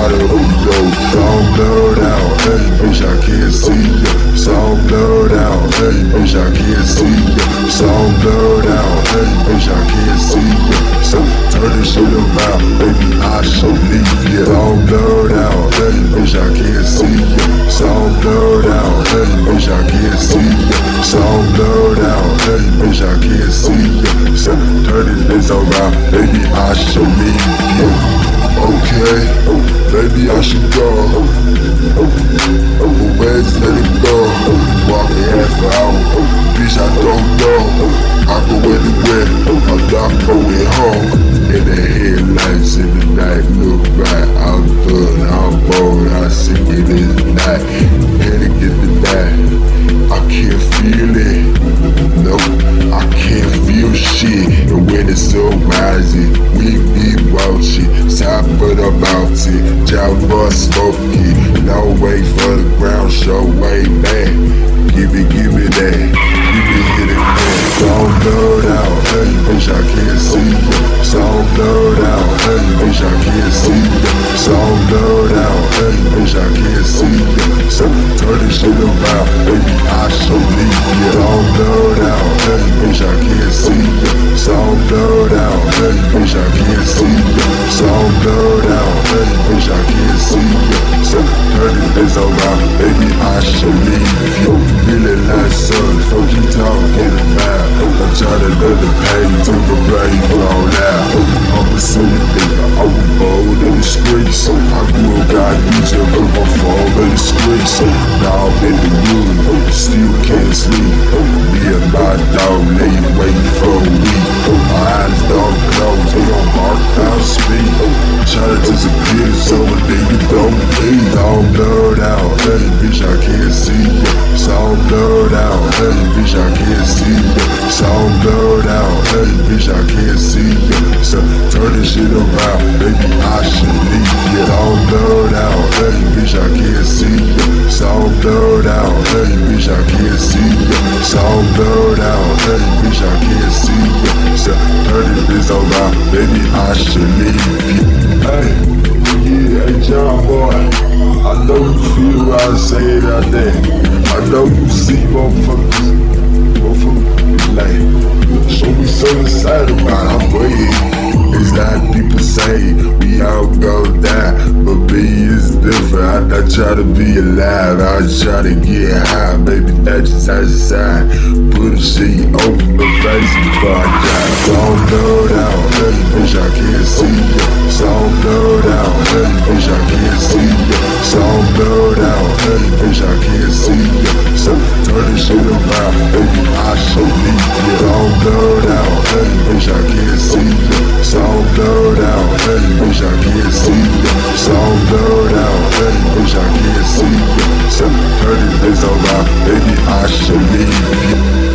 Claro. You. Feeling like sun, fuck you talking about. I'm trying to let the pain to the brain all out. I'm a silly nigga, I was bold in the streets. I grew up, got to with my fall in the streets. Now I'm in the room, still can't sleep. Me and my dog lay waiting for a baby, I should leave you. Hey, yeah, John boy, I know you feel what I say out there. I know you see motherfuckers, motherfuckers like, show me something sad about I'm waiting. It's that people say we all go die, but me is different. I, I try to be alive, I try to get high, baby. That's just outside. Put a shit over my face before I die. It's all blurred out, hey bitch, I can't see you. It's all blurred out, hey bitch, I can't see you. It's all blurred out, hey bitch, I can't see you. So turn this shit around, baby. I show need you. It's all blurred out, hey bitch, I so blurred out. Hey, bitch, I can't see ya. Blurred out. Hey, bitch, I can't see ya. Seven thirty days around, baby, I should leave.